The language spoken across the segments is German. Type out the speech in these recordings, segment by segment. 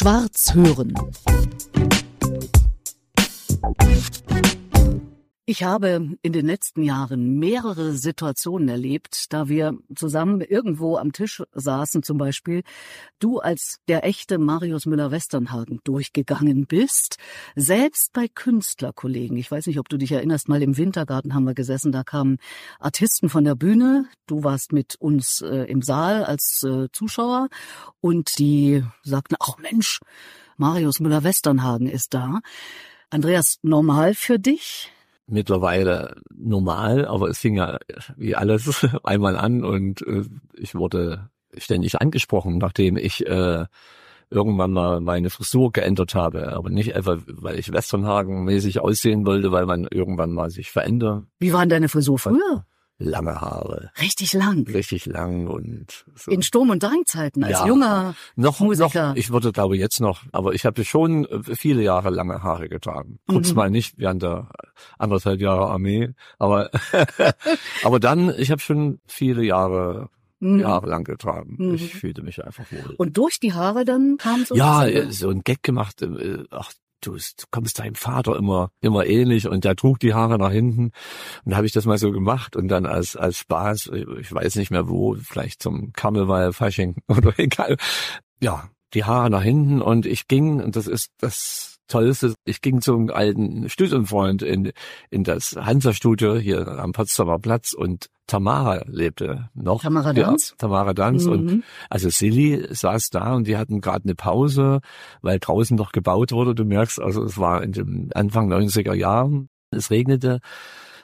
Schwarz hören. Ich habe in den letzten Jahren mehrere Situationen erlebt, da wir zusammen irgendwo am Tisch saßen zum Beispiel, du als der echte Marius Müller-Westernhagen durchgegangen bist, selbst bei Künstlerkollegen. Ich weiß nicht, ob du dich erinnerst, mal im Wintergarten haben wir gesessen, da kamen Artisten von der Bühne, du warst mit uns äh, im Saal als äh, Zuschauer und die sagten, ach Mensch, Marius Müller-Westernhagen ist da. Andreas, normal für dich? Mittlerweile normal, aber es fing ja wie alles einmal an und äh, ich wurde ständig angesprochen, nachdem ich äh, irgendwann mal meine Frisur geändert habe, aber nicht einfach, weil ich Westernhagen-mäßig aussehen wollte, weil man irgendwann mal sich verändert. Wie war denn deine Frisur früher? Lange Haare. Richtig lang. Richtig lang und so. In Sturm- und Drangzeiten als ja, junger noch, Musiker. Noch, ich würde glaube jetzt noch, aber ich habe schon viele Jahre lange Haare getragen. Kurz mhm. mal nicht während der anderthalb Jahre Armee, aber aber dann, ich habe schon viele Jahre mhm. jahrelang getragen. Mhm. Ich fühlte mich einfach wohl. Und durch die Haare dann kam so Ja, so ein Gag gemacht. Äh, ach, du, kommst deinem Vater immer, immer ähnlich und der trug die Haare nach hinten. Und da habe ich das mal so gemacht und dann als, als Spaß, ich weiß nicht mehr wo, vielleicht zum Karneval, Fasching oder egal. Ja, die Haare nach hinten und ich ging, und das ist das Tollste, ich ging zum alten Studienfreund in, in das Hansa-Studio hier am Potsdamer Platz und Tamara lebte noch. Tamara Danz? Ja, Tamara Danz. Mhm. Und also Silly saß da und die hatten gerade eine Pause, weil draußen noch gebaut wurde. Du merkst, also es war in dem Anfang 90er Jahren. Es regnete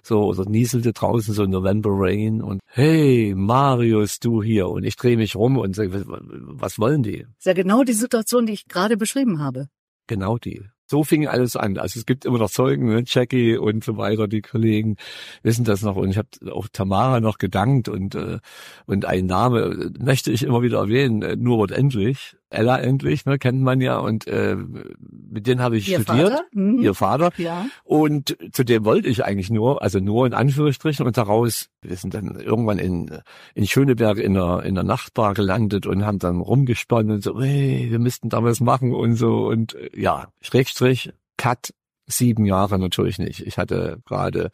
so oder nieselte draußen so November Rain und hey Marius, du hier und ich drehe mich rum und sage, was wollen die? Das ist ja genau die Situation, die ich gerade beschrieben habe. Genau die. So fing alles an. Also es gibt immer noch Zeugen, ne? Jackie und so weiter, die Kollegen wissen das noch. Und ich habe auch Tamara noch gedankt und äh, und ein Name möchte ich immer wieder erwähnen, äh, Nur Endlich. Ella endlich, ne, kennt man ja. Und äh, mit denen habe ich ihr studiert, Vater? Mhm. ihr Vater. Ja. Und zu dem wollte ich eigentlich nur, also nur in Anführungsstrichen. Und daraus, wir sind dann irgendwann in, in Schöneberg in der, in der Nachtbar gelandet und haben dann rumgesponnen und so, hey, wir müssten da was machen und so. Und äh, ja, Schrägstrich, Cut, sieben Jahre natürlich nicht. Ich hatte gerade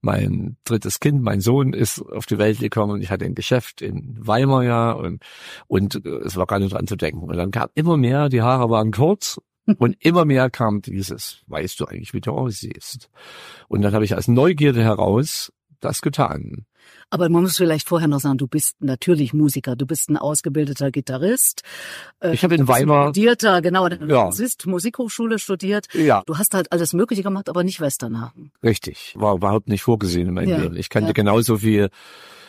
mein drittes Kind, mein Sohn ist auf die Welt gekommen und ich hatte ein Geschäft in Weimar ja und, und äh, es war gar nicht dran zu denken. Und dann kam immer mehr, die Haare waren kurz und immer mehr kam dieses, weißt du eigentlich, wie du aussiehst? Und dann habe ich als Neugierde heraus das getan. Aber man muss vielleicht vorher noch sagen, du bist natürlich Musiker, du bist ein ausgebildeter Gitarrist. Äh, ich habe in Weimar studierter, genau, du ja. hast Musikhochschule studiert. Ja. Du hast halt alles Mögliche gemacht, aber nicht Westernhagen. Richtig, war überhaupt nicht vorgesehen in meinem ja. Leben. Ich kannte ja. genauso viel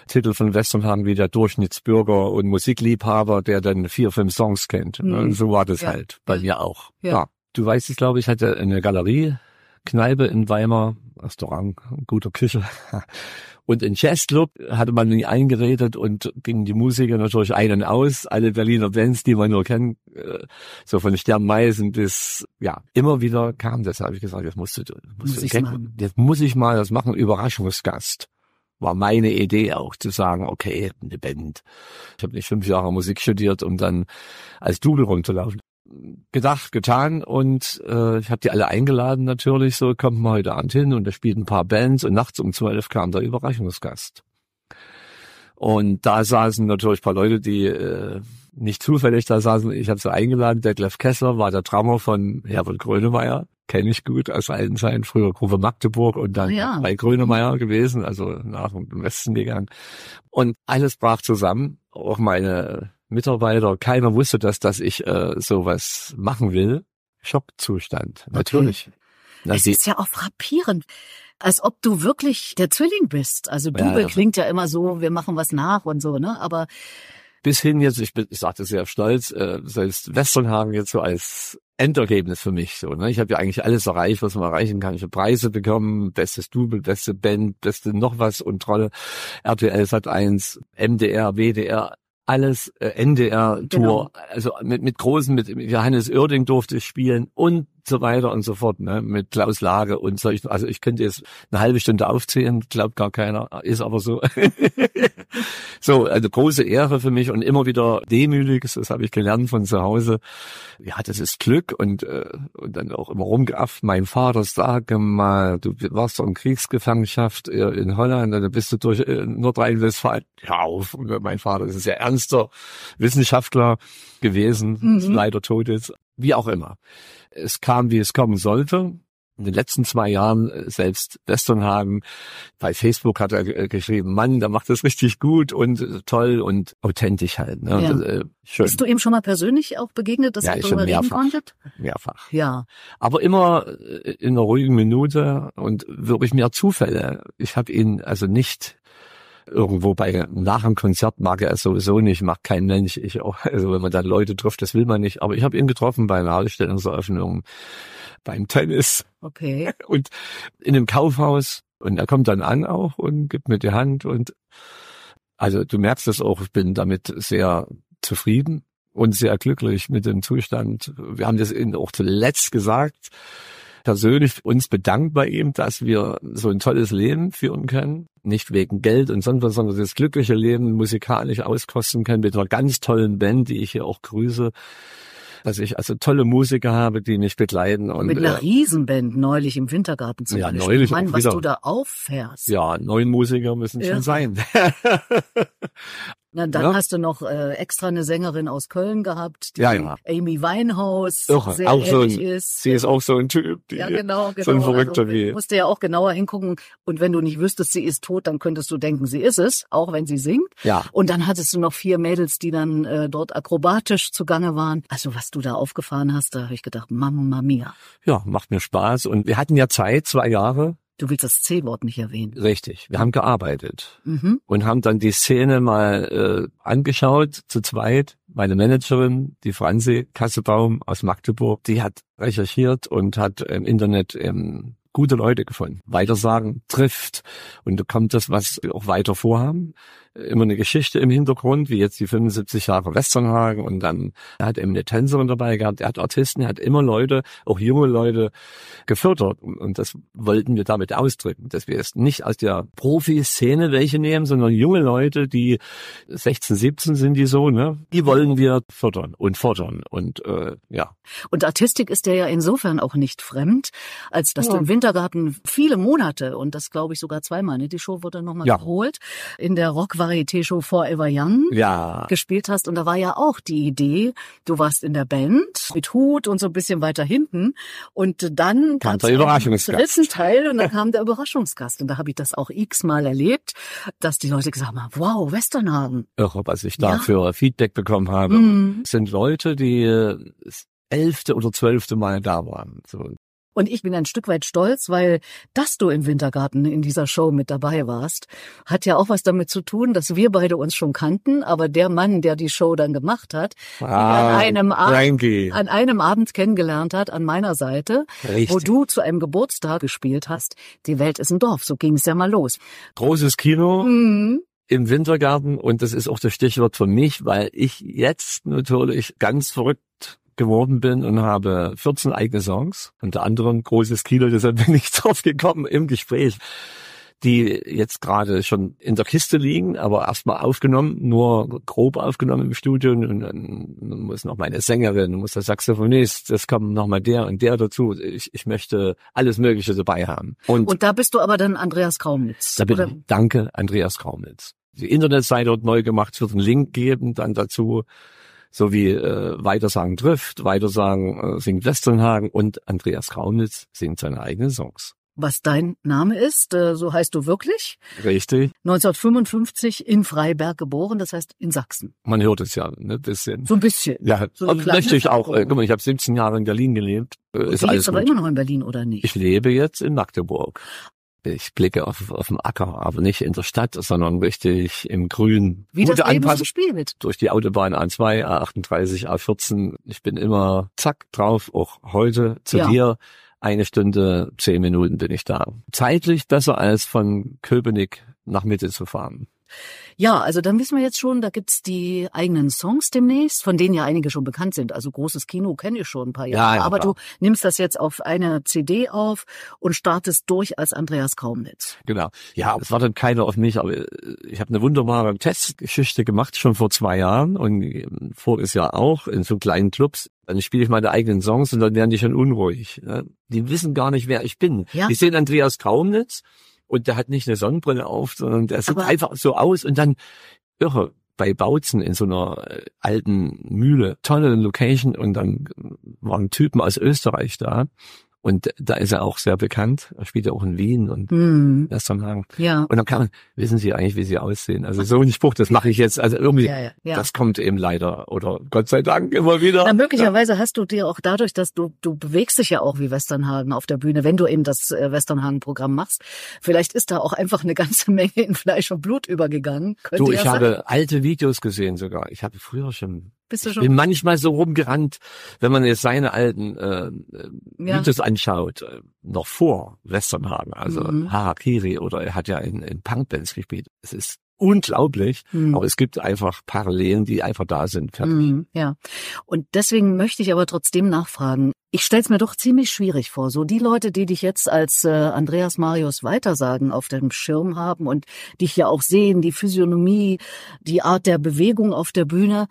Titel von Westernhagen wie der Durchschnittsbürger und Musikliebhaber, der dann vier, fünf Songs kennt. Mhm. So war das ja. halt bei mir auch. Ja. Du weißt es, glaube ich, hatte eine Galerie, Kneipe in Weimar, Restaurant, gute Küche. Und in Jazzclub hatte man nie eingeredet und gingen die Musiker natürlich ein und aus, alle Berliner Bands, die man nur kennt, äh, so von Sternmeisen bis, ja, immer wieder kam das, habe ich gesagt, jetzt musst du, musst muss du jetzt muss ich mal das machen, Überraschungsgast war meine Idee auch zu sagen, okay, eine Band. Ich habe nicht fünf Jahre Musik studiert, um dann als Double rumzulaufen gedacht, getan und äh, ich habe die alle eingeladen natürlich, so kommt mal heute Abend hin und da spielten ein paar Bands und nachts um zwölf kam der Überraschungsgast. Und da saßen natürlich ein paar Leute, die äh, nicht zufällig da saßen. Ich habe sie eingeladen. Detlef Kessler war der Drummer von Herbert Grönemeyer. Kenne ich gut aus alten Zeiten. Früher Gruppe Magdeburg und dann ja. bei Grönemeyer gewesen, also nach dem Westen gegangen. Und alles brach zusammen. Auch meine Mitarbeiter, keiner wusste das, dass ich äh, sowas machen will. Schockzustand, natürlich. Okay. Es ist ja auch frappierend, als ob du wirklich der Zwilling bist. Also Double ja, klingt ja immer so, wir machen was nach und so, ne? Aber bis hin jetzt, ich, bin, ich sagte sehr stolz, äh, selbst Westernhagen jetzt so als Endergebnis für mich so. Ne? Ich habe ja eigentlich alles erreicht, was man erreichen kann. Ich habe Preise bekommen, bestes Double, beste Band, beste noch was und tolle RTL Sat 1, MDR, WDR, alles äh, NDR-Tour, genau. also mit, mit großen, mit Johannes Oerding durfte ich spielen und so weiter und so fort, ne? mit Klaus Lage und solchen. Also ich könnte jetzt eine halbe Stunde aufzählen, glaubt gar keiner, ist aber so. so, also große Ehre für mich und immer wieder demütig, das habe ich gelernt von zu Hause. Ja, das ist Glück und, äh, und dann auch immer rumgeafft. Mein Vater, sage mal, du warst doch in Kriegsgefangenschaft äh, in Holland, dann bist du durch äh, Nordrhein-Westfalen. Ja, auf, mein Vater ist ein sehr ernster Wissenschaftler gewesen, mhm. leider tot ist. Wie auch immer. Es kam, wie es kommen sollte. In den letzten zwei Jahren äh, selbst Westernhagen bei Facebook hat er äh, geschrieben, Mann, der macht das richtig gut und äh, toll und authentisch halt. Ne? Ja. Und, äh, schön. Bist du ihm schon mal persönlich auch begegnet, dass ja, ihr darüber reden konntet? Mehrfach. Ja. Aber immer in einer ruhigen Minute und wirklich mehr Zufälle. Ich habe ihn also nicht irgendwo bei nach einem Konzert mag er es sowieso nicht, macht kein Mensch. Ich auch, also wenn man dann Leute trifft, das will man nicht. Aber ich habe ihn getroffen bei einer Ausstellungseröffnung, beim Tennis. Okay. Und in einem Kaufhaus. Und er kommt dann an auch und gibt mir die Hand und also du merkst es auch, ich bin damit sehr zufrieden und sehr glücklich mit dem Zustand. Wir haben das Ihnen auch zuletzt gesagt persönlich uns bedankt bei ihm, dass wir so ein tolles Leben führen können. Nicht wegen Geld und sonst was, sondern das glückliche Leben musikalisch auskosten können mit einer ganz tollen Band, die ich hier auch grüße dass ich also tolle Musiker habe, die mich begleiten. Und, Mit einer äh, Riesenband neulich im Wintergarten zum ja. Neulich Mann, was du da auffährst. Ja, neun Musiker müssen ja. schon sein. Na, dann ja. hast du noch äh, extra eine Sängerin aus Köln gehabt, die ja, ja. Amy Winehouse, Irre. sehr auch so ein, ist. Sie ist auch so ein Typ, die, ja, genau, genau. so ein Verrückter also, wie. Musst du ja auch genauer hingucken. Und wenn du nicht wüsstest, sie ist tot, dann könntest du denken, sie ist es, auch wenn sie singt. Ja. Und dann hattest du noch vier Mädels, die dann äh, dort akrobatisch zugange waren. Also was du da aufgefahren hast, da habe ich gedacht, Mamma mia. Ja, macht mir Spaß. Und wir hatten ja Zeit, zwei Jahre, Du willst das C-Wort nicht erwähnen. Richtig. Wir haben gearbeitet mhm. und haben dann die Szene mal äh, angeschaut, zu zweit. Meine Managerin, die Franzi Kassebaum aus Magdeburg, die hat recherchiert und hat im Internet ähm, gute Leute gefunden. Weitersagen trifft. Und da kommt das, was wir auch weiter vorhaben immer eine Geschichte im Hintergrund, wie jetzt die 75 Jahre Westernhagen und dann er hat eben eine Tänzerin dabei gehabt, er hat Artisten, er hat immer Leute, auch junge Leute gefördert und das wollten wir damit ausdrücken, dass wir es nicht aus der Profi-Szene welche nehmen, sondern junge Leute, die 16, 17 sind die so, ne, die wollen wir fördern und fordern und äh, ja. Und Artistik ist der ja insofern auch nicht fremd, als dass ja. du im Wintergarten viele Monate und das glaube ich sogar zweimal, ne, die Show wurde nochmal ja. geholt, in der Rock Varieté-Show Forever Young ja. gespielt hast. Und da war ja auch die Idee, du warst in der Band mit Hut und so ein bisschen weiter hinten. Und dann kam der Überraschungsgast. dritten Teil und dann kam der Überraschungsgast. Und da habe ich das auch x-mal erlebt, dass die Leute gesagt haben, wow, Westernhagen. Irre, was ich da ja. für Feedback bekommen habe. Mhm. sind Leute, die das elfte oder zwölfte Mal da waren. So. Und ich bin ein Stück weit stolz, weil dass du im Wintergarten in dieser Show mit dabei warst, hat ja auch was damit zu tun, dass wir beide uns schon kannten, aber der Mann, der die Show dann gemacht hat, ah, an, einem Abend, an einem Abend kennengelernt hat, an meiner Seite, Richtig. wo du zu einem Geburtstag gespielt hast. Die Welt ist ein Dorf, so ging es ja mal los. Großes Kino. Mhm im Wintergarten und das ist auch das Stichwort für mich, weil ich jetzt natürlich ganz verrückt geworden bin und habe 14 eigene Songs, unter anderem großes Kilo, deshalb bin ich drauf gekommen im Gespräch, die jetzt gerade schon in der Kiste liegen, aber erstmal aufgenommen, nur grob aufgenommen im Studio und dann muss noch meine Sängerin, muss der Saxophonist, das kommt noch mal der und der dazu. Ich, ich möchte alles Mögliche dabei haben. Und, und da bist du aber dann Andreas Kraumitz. Da bin oder? danke, Andreas Kraumitz. Die Internetseite wird neu gemacht, es wird einen Link geben dann dazu so wie äh, Weitersagen trifft, Weitersagen äh, singt Westernhagen und Andreas Kraunitz singt seine eigenen Songs. Was dein Name ist, äh, so heißt du wirklich? Richtig. 1955 in Freiberg geboren, das heißt in Sachsen. Man hört es ja ne, bisschen. So ein bisschen. Ja, so möchte ich auch. Äh, guck mal, ich habe 17 Jahre in Berlin gelebt. Äh, ist du lebst aber immer noch in Berlin, oder nicht? Ich lebe jetzt in Magdeburg. Ich blicke auf, auf den Acker, aber nicht in der Stadt, sondern richtig im Grün. Wie Gute das so spielt. Durch die Autobahn A2, A38, A14. Ich bin immer zack drauf, auch heute zu ja. dir. Eine Stunde, zehn Minuten bin ich da. Zeitlich besser als von Köpenick nach Mitte zu fahren. Ja, also dann wissen wir jetzt schon, da gibt's die eigenen Songs demnächst, von denen ja einige schon bekannt sind. Also großes Kino kenne ich schon ein paar Jahre. Ja, ja, Aber klar. du nimmst das jetzt auf eine CD auf und startest durch als Andreas Kaumnitz. Genau. Ja, es war dann keiner auf mich, aber ich habe eine wunderbare Testgeschichte gemacht, schon vor zwei Jahren und voriges Jahr auch in so kleinen Clubs. Dann spiele ich meine eigenen Songs und dann werden die schon unruhig. Die wissen gar nicht, wer ich bin. Ja. Die sehen Andreas Kaumnitz und der hat nicht eine Sonnenbrille auf, sondern der sieht Aber einfach so aus. Und dann irre bei Bautzen in so einer äh, alten Mühle, tolle Location. Und dann waren Typen aus Österreich da und da ist er auch sehr bekannt. Er spielt ja auch in Wien und mm. Westernhagen. Ja. Und dann kann man, wissen Sie eigentlich, wie Sie aussehen? Also so ein Spruch, das mache ich jetzt. Also irgendwie, ja, ja, ja. das kommt eben leider oder Gott sei Dank immer wieder. Na, möglicherweise hast du dir auch dadurch, dass du, du bewegst dich ja auch wie Westernhagen auf der Bühne, wenn du eben das äh, Westernhagen-Programm machst. Vielleicht ist da auch einfach eine ganze Menge in Fleisch und Blut übergegangen. Könnte du, ich habe alte Videos gesehen sogar. Ich habe früher schon bist du schon? Ich bin manchmal so rumgerannt, wenn man jetzt seine alten äh, ja. Videos anschaut, äh, noch vor Westernhagen, also mhm. Harakiri oder er hat ja in, in Punkbands gespielt. Es ist unglaublich, mhm. aber es gibt einfach Parallelen, die einfach da sind. Fertig. Mhm, ja, und deswegen möchte ich aber trotzdem nachfragen. Ich stelle es mir doch ziemlich schwierig vor. So die Leute, die dich jetzt als äh, Andreas Marius weitersagen auf dem Schirm haben und dich ja auch sehen, die Physiognomie, die Art der Bewegung auf der Bühne,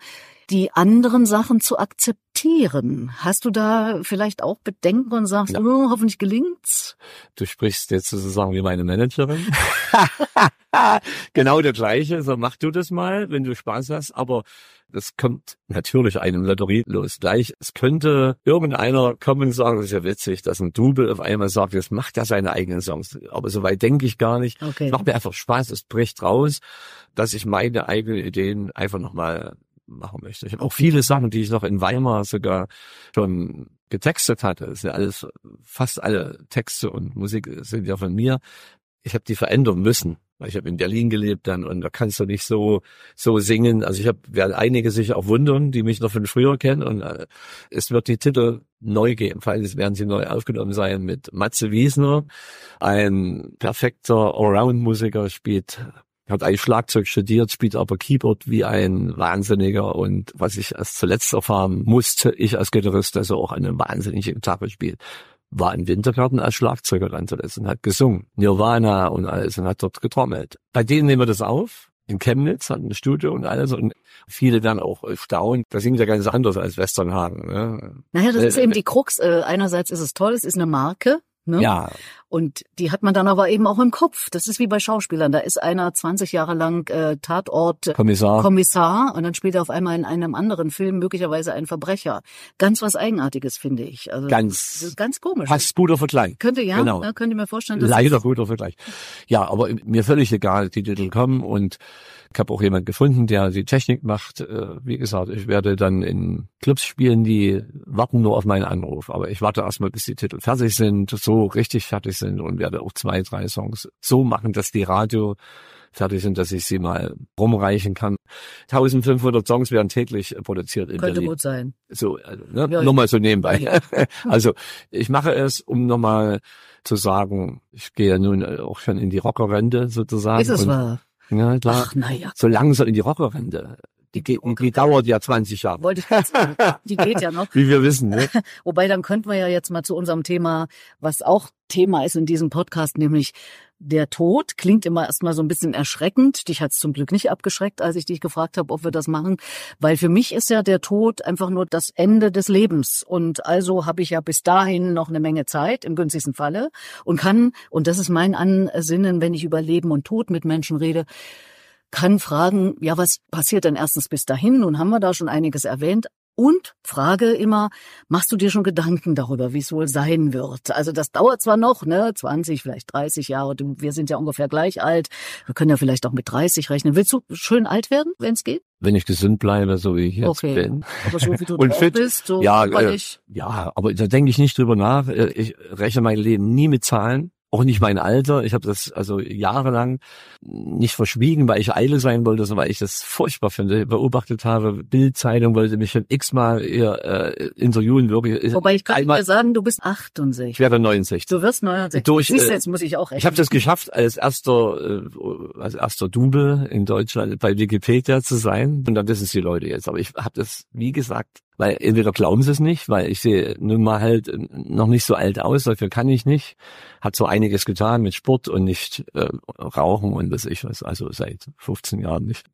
die anderen Sachen zu akzeptieren. Hast du da vielleicht auch Bedenken und sagst, ja. oh, hoffentlich gelingt's? Du sprichst jetzt sozusagen wie meine Managerin. genau der gleiche. So mach du das mal, wenn du Spaß hast. Aber das kommt natürlich einem Lotterie los gleich. Es könnte irgendeiner kommen und sagen, das ist ja witzig, dass ein Double auf einmal sagt, jetzt macht er seine eigenen Songs. Aber so weit denke ich gar nicht. Okay. Es macht mir einfach Spaß, es bricht raus, dass ich meine eigenen Ideen einfach nochmal machen möchte. Ich habe auch viele Sachen, die ich noch in Weimar sogar schon getextet hatte. Das sind ja alles, fast alle Texte und Musik sind ja von mir. Ich habe die verändern müssen, ich habe in Berlin gelebt dann und da kannst du nicht so so singen. Also ich habe werde einige sich auch wundern, die mich noch von früher kennen und äh, es wird die Titel neu geben, falls werden sie neu aufgenommen sein mit Matze Wiesner, ein perfekter Allround-Musiker, spielt hat eigentlich Schlagzeug studiert, spielt aber Keyboard wie ein Wahnsinniger und was ich erst zuletzt erfahren musste, ich als Gitarrist, dass er auch eine wahnsinnige Gitarre spielt, war im Wintergarten als Schlagzeuger dann zuletzt und hat gesungen. Nirvana und alles und hat dort getrommelt. Bei denen nehmen wir das auf. In Chemnitz hat ein Studio und alles und viele werden auch staunen. Das singt ja ganz anders als Westernhagen. Ne? Naja, das ist äh, eben die Krux. Äh, einerseits ist es toll, es ist eine Marke, Ne? Ja. Und die hat man dann aber eben auch im Kopf. Das ist wie bei Schauspielern. Da ist einer 20 Jahre lang äh, Tatort Kommissar. Kommissar und dann spielt er auf einmal in einem anderen Film möglicherweise einen Verbrecher. Ganz was Eigenartiges, finde ich. Also ganz, ganz komisch. Passt guter Vergleich. Könnte ja, genau. ja könnte mir vorstellen. Dass Leider guter Vergleich. Ja, aber mir völlig egal, die Titel kommen und ich habe auch jemand gefunden, der die Technik macht. Äh, wie gesagt, ich werde dann in Clubs spielen, die warten nur auf meinen Anruf. Aber ich warte erstmal, bis die Titel fertig sind, so richtig fertig sind und werde auch zwei, drei Songs so machen, dass die Radio fertig sind, dass ich sie mal rumreichen kann. 1500 Songs werden täglich produziert in Könnte Berlin. gut sein. So, also, ne? Ja, nur mal so nebenbei. Ja. also ich mache es, um nochmal zu sagen, ich gehe ja nun auch schon in die Rockerrente sozusagen. Ist es wahr? Ja, klar. Ach, naja. So langsam in die Rockerrente. Die, geht, die, die dauert ja 20 Jahre. Wollte ich jetzt sagen. Die geht ja noch. Wie wir wissen. Ne? Wobei, dann könnten wir ja jetzt mal zu unserem Thema, was auch Thema ist in diesem Podcast, nämlich der Tod. Klingt immer erstmal so ein bisschen erschreckend. Dich hat's zum Glück nicht abgeschreckt, als ich dich gefragt habe, ob wir das machen. Weil für mich ist ja der Tod einfach nur das Ende des Lebens. Und also habe ich ja bis dahin noch eine Menge Zeit, im günstigsten Falle, und kann, und das ist mein Ansinnen, wenn ich über Leben und Tod mit Menschen rede, kann fragen, ja, was passiert denn erstens bis dahin? Nun haben wir da schon einiges erwähnt. Und frage immer, machst du dir schon Gedanken darüber, wie es wohl sein wird? Also das dauert zwar noch, ne, 20, vielleicht 30 Jahre. Wir sind ja ungefähr gleich alt. Wir können ja vielleicht auch mit 30 rechnen. Willst du schön alt werden, wenn es geht? Wenn ich gesund bleibe, so wie ich jetzt okay. bin. Aber so wie du und fit, bist, so ja, äh, ja, aber da denke ich nicht drüber nach. Äh, ich rechne mein Leben nie mit Zahlen. Auch nicht mein Alter. Ich habe das also jahrelang nicht verschwiegen, weil ich eile sein wollte, sondern weil ich das furchtbar finde. Beobachtet habe, Bildzeitung wollte mich schon x-mal äh, interviewen. Wirklich. Wobei ich kann einmal, dir sagen, du bist 68. Ich werde 69. Du wirst 69. Durch, Siehst du, jetzt muss ich auch rechnen. Ich habe das geschafft, als erster, äh, als erster Double in Deutschland bei Wikipedia zu sein. Und dann wissen es die Leute jetzt. Aber ich habe das, wie gesagt, weil entweder glauben sie es nicht, weil ich sehe nun mal halt noch nicht so alt aus, dafür kann ich nicht. Hat so einiges getan mit Sport und nicht äh, Rauchen und was ich was, also seit 15 Jahren nicht.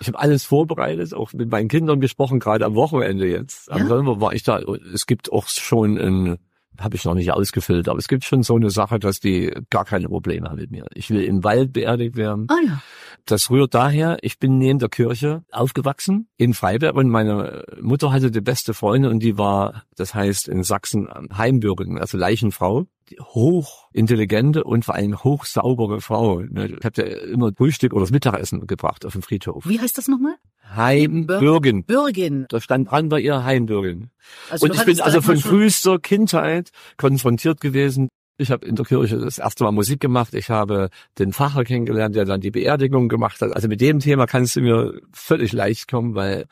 Ich habe alles vorbereitet, auch mit meinen Kindern gesprochen, gerade am Wochenende jetzt. Am ja? war ich da. Es gibt auch schon ein habe ich noch nicht ausgefüllt, aber es gibt schon so eine Sache, dass die gar keine Probleme haben mit mir. Ich will im Wald beerdigt werden. Ah ja. Das rührt daher, ich bin neben der Kirche aufgewachsen in Freiberg und meine Mutter hatte die beste Freundin und die war, das heißt in Sachsen Heimbürgerin, also Leichenfrau. Hochintelligente und vor allem hochsaubere Frau. Ne, ich habe ja immer Frühstück oder das Mittagessen gebracht auf dem Friedhof. Wie heißt das nochmal? Heimbürgen. Bürgen. Da stand dran bei ihr Heimbürgen. Also und ich bin also von frühester Kindheit konfrontiert gewesen. Ich habe in der Kirche das erste Mal Musik gemacht. Ich habe den Pfarrer kennengelernt, der dann die Beerdigung gemacht hat. Also mit dem Thema kannst du mir völlig leicht kommen, weil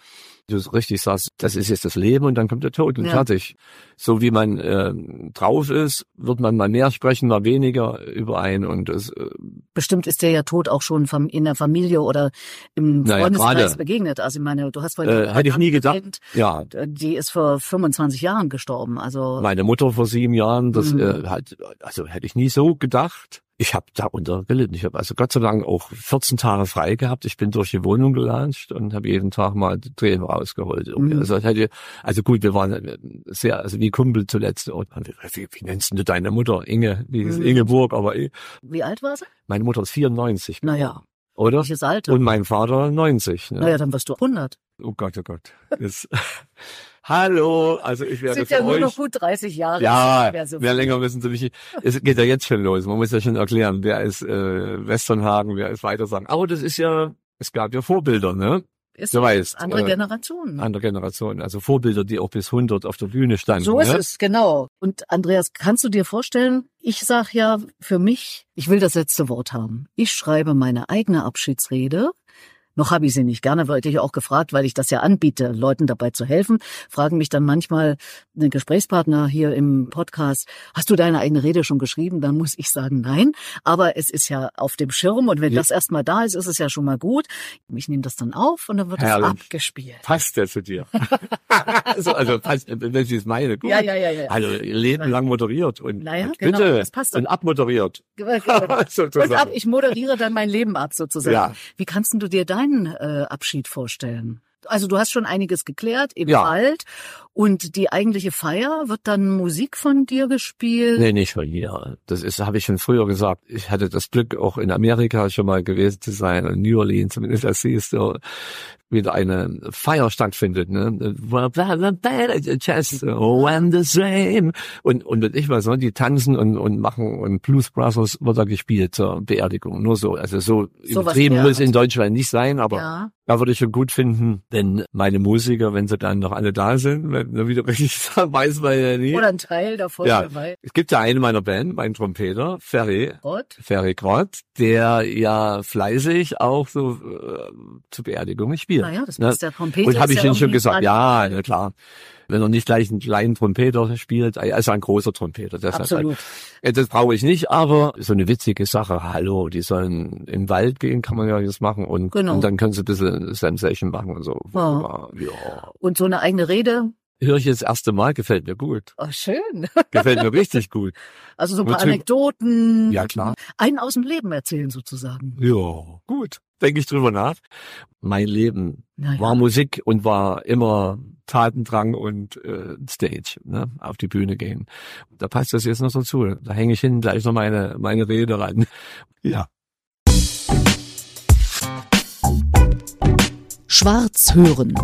du richtig sagst, das ist jetzt das Leben und dann kommt der Tod und ja. fertig. So wie man äh, drauf ist, wird man mal mehr sprechen, mal weniger überein und das. Äh, Bestimmt ist der ja tot auch schon in der Familie oder im Freundeskreis naja, begegnet. Also ich meine, du hast vorhin äh, hätte ich nie gedacht. Kind, ja, die ist vor 25 Jahren gestorben. Also meine Mutter vor sieben Jahren, das mhm. äh, halt, also hätte ich nie so gedacht ich habe darunter gelitten. Ich habe also Gott sei Dank auch 14 Tage frei gehabt. Ich bin durch die Wohnung gelatscht und habe jeden Tag mal Tränen rausgeholt. Mhm. Also, hätte, also gut, wir waren sehr, also wie Kumpel zuletzt. Und wie, wie nennst du deine Mutter? Inge, die ist mhm. Ingeborg, aber ich, Wie alt war sie? Meine Mutter ist 94. Naja. Oder? Welches Alter? Und mein Vater 90. Ne? Naja, dann wirst du 100. Oh Gott, oh Gott. Hallo, also ich werde Sind ja nur noch gut 30 Jahre. Ja, so mehr länger müssen Sie mich. Es geht ja jetzt schon los. Man muss ja schon erklären, wer ist äh, Westernhagen, wer ist weiter sagen. Aber das ist ja, es gab ja Vorbilder, ne? Ist du weißt, andere äh, Generationen. Andere Generationen, also Vorbilder, die auch bis 100 auf der Bühne standen. So ist ne? es, genau. Und Andreas, kannst du dir vorstellen, ich sag ja für mich, ich will das letzte Wort haben. Ich schreibe meine eigene Abschiedsrede noch habe ich sie nicht. Gerne wollte ich auch gefragt, weil ich das ja anbiete, Leuten dabei zu helfen. Fragen mich dann manchmal eine Gesprächspartner hier im Podcast, hast du deine eigene Rede schon geschrieben? Dann muss ich sagen, nein. Aber es ist ja auf dem Schirm und wenn ja. das erstmal da ist, ist es ja schon mal gut. Ich nehme das dann auf und dann wird es abgespielt. Passt der zu dir? also, also passt, wenn sie es meine, gut. Ja, ja, ja, ja. Also Leben lang moderiert und, naja, und genau, bitte das passt und abmoderiert. und ab, ich moderiere dann mein Leben ab sozusagen. Ja. Wie kannst du dir da deinen äh, Abschied vorstellen? Also du hast schon einiges geklärt im ja. Wald und die eigentliche Feier wird dann Musik von dir gespielt? Nee, nicht von mir. Das ist, habe ich schon früher gesagt. Ich hatte das Glück, auch in Amerika schon mal gewesen zu sein, in New Orleans, zumindest das siehst du, wieder eine Feier stattfindet, ne? Just when the same. Und, und ich weiß noch, die tanzen und, und machen und Blues Brothers wird da gespielt zur Beerdigung. Nur so. Also so, so übertrieben muss in Deutschland nicht sein, aber ja. da würde ich schon gut finden, wenn meine Musiker, wenn sie dann noch alle da sind, wie du richtig sagst, weiß man ja nie. Oder ein Teil davon ja. dabei. Es gibt ja einen meiner Band, mein Trompeter, Ferry. Gott. Ferry Grott, der ja fleißig auch so äh, zur Beerdigung spielt. Naja, das ne? ist der Trompeter. Und habe ich ja schon gesagt, ja, na klar wenn er nicht gleich einen kleinen Trompeter spielt, er ist ein großer Trompeter. Deshalb Absolut. Halt, das brauche ich nicht, aber so eine witzige Sache, hallo, die sollen in den Wald gehen, kann man ja jetzt machen und, genau. und dann können sie ein bisschen Sam Session machen und so. Ja. ja. Und so eine eigene Rede, höre ich jetzt das erste Mal, gefällt mir gut. Oh, schön. Gefällt mir richtig gut. Also so ein paar Anekdoten. Ja, klar. Einen aus dem Leben erzählen sozusagen. Ja, gut denke ich drüber nach. Mein Leben ja. war Musik und war immer Tatendrang und äh, Stage, ne? auf die Bühne gehen. Da passt das jetzt noch so zu. Da hänge ich hin gleich noch meine, meine Rede ran. Ja. Schwarz hören.